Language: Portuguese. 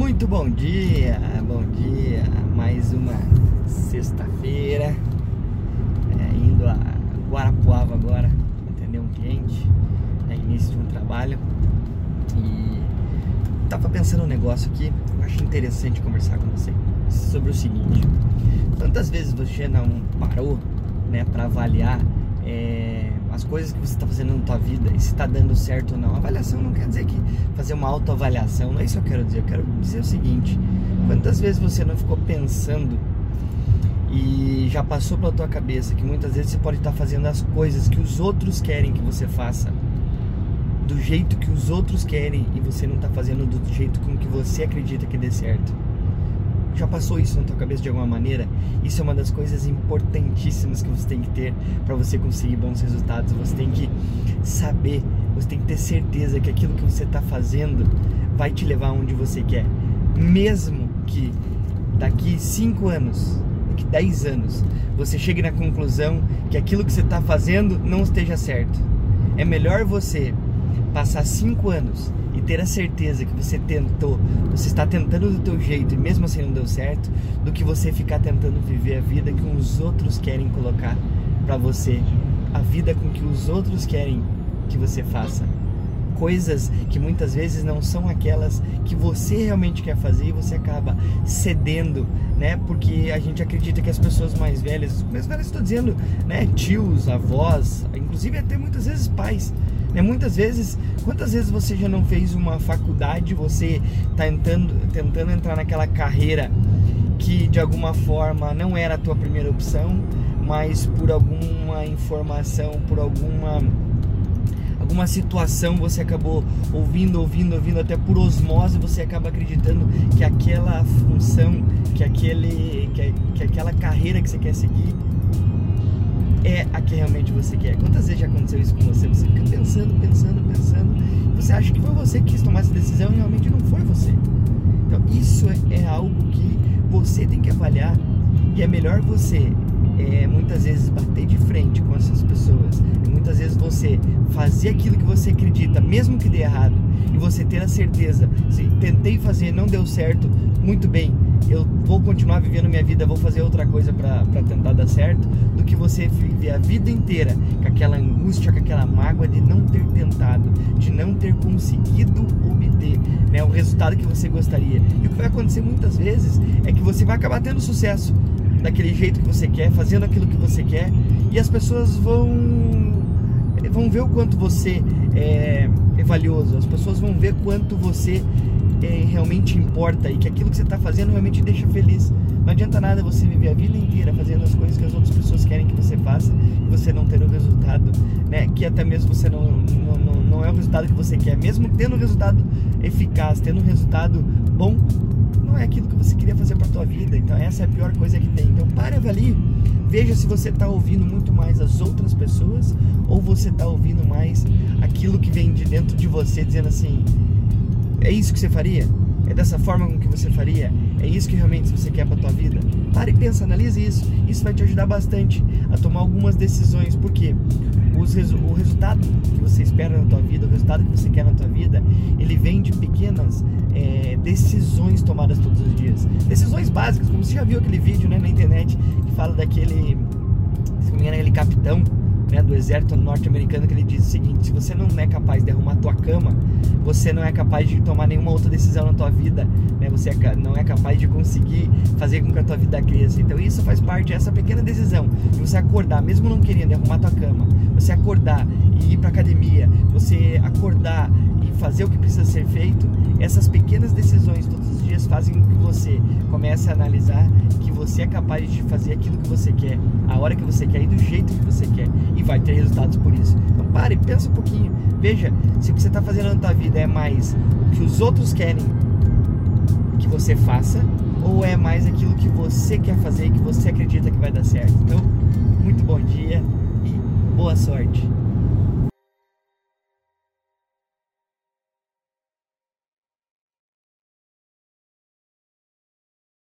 Muito bom dia, bom dia. Mais uma sexta-feira, é, indo a Guarapuava agora atender um cliente, é início de um trabalho. E tava pensando um negócio aqui, eu acho interessante conversar com você sobre o seguinte: quantas vezes você não parou, né, para avaliar é, as coisas que você está fazendo na tua vida e se está dando certo ou não. Avaliação não quer dizer que fazer uma autoavaliação, não é isso que eu quero dizer. Eu quero dizer o seguinte: quantas vezes você não ficou pensando e já passou pela tua cabeça que muitas vezes você pode estar fazendo as coisas que os outros querem que você faça do jeito que os outros querem e você não está fazendo do jeito com que você acredita que dê certo? Já passou isso na tua cabeça de alguma maneira? Isso é uma das coisas importantíssimas que você tem que ter para você conseguir bons resultados. Você tem que saber, você tem que ter certeza que aquilo que você está fazendo vai te levar onde você quer. Mesmo que daqui 5 anos, daqui 10 anos, você chegue na conclusão que aquilo que você está fazendo não esteja certo. É melhor você passar 5 anos e ter a certeza que você tentou, você está tentando do teu jeito e mesmo assim não deu certo, do que você ficar tentando viver a vida que os outros querem colocar para você, a vida com que os outros querem que você faça. Coisas que muitas vezes não são aquelas que você realmente quer fazer e você acaba cedendo, né? Porque a gente acredita que as pessoas mais velhas, mais velhas estou dizendo, né? Tios, avós, inclusive até muitas vezes pais, né? Muitas vezes, quantas vezes você já não fez uma faculdade, você está tentando, tentando entrar naquela carreira que de alguma forma não era a tua primeira opção, mas por alguma informação, por alguma alguma situação você acabou ouvindo, ouvindo, ouvindo, até por osmose você acaba acreditando que aquela função, que, aquele, que, que aquela carreira que você quer seguir é a que realmente você quer. Quantas vezes já aconteceu isso com você? Você fica pensando, pensando, pensando, você acha que foi você que quis tomar essa decisão e realmente não foi você. Então, isso é, é algo que você tem que avaliar e é melhor você é, muitas vezes bater de frente com essas pessoas você fazer aquilo que você acredita, mesmo que dê errado, e você ter a certeza, se tentei fazer, não deu certo, muito bem, eu vou continuar vivendo minha vida, vou fazer outra coisa para tentar dar certo, do que você viver a vida inteira com aquela angústia, com aquela mágoa de não ter tentado, de não ter conseguido obter né, o resultado que você gostaria. E o que vai acontecer muitas vezes é que você vai acabar tendo sucesso daquele jeito que você quer, fazendo aquilo que você quer, e as pessoas vão vão ver o quanto você é, é valioso, as pessoas vão ver quanto você é, realmente importa e que aquilo que você está fazendo realmente deixa feliz. Não adianta nada você viver a vida inteira fazendo as coisas que as outras pessoas querem que você faça e você não ter o resultado, né? Que até mesmo você não, não, não, é o resultado que você quer, mesmo tendo um resultado eficaz, tendo um resultado bom, não é aquilo que você queria fazer para tua vida. Então essa é a pior coisa que tem. Então pare avalie, veja se você está ouvindo muito mais as outras pessoas ou você está ouvindo mais aquilo que vem de dentro de você dizendo assim, é isso que você faria? É dessa forma com que você faria? É isso que realmente você quer para tua vida? Pare e pensa, analise isso. Isso vai te ajudar bastante a tomar algumas decisões, porque os, o resultado que você espera na tua vida, o resultado que você quer na tua vida, ele vem de pequenas é, decisões tomadas todos os dias. Decisões básicas, como você já viu aquele vídeo né, na internet que fala daquele, se não me engano, aquele capitão né, do exército norte-americano que ele diz o seguinte: se você não é capaz de arrumar tua cama, você não é capaz de tomar nenhuma outra decisão na tua vida, né? Você é, não é capaz de conseguir fazer com que a tua vida cresça. Então isso faz parte essa pequena decisão de você acordar, mesmo não querendo arrumar tua cama, você acordar e ir para academia, você acordar fazer o que precisa ser feito. Essas pequenas decisões todos os dias fazem com que você comece a analisar que você é capaz de fazer aquilo que você quer, a hora que você quer e do jeito que você quer e vai ter resultados por isso. Então pare, pensa um pouquinho, veja se o que você está fazendo na tua vida é mais o que os outros querem que você faça ou é mais aquilo que você quer fazer e que você acredita que vai dar certo. Então, muito bom dia e boa sorte.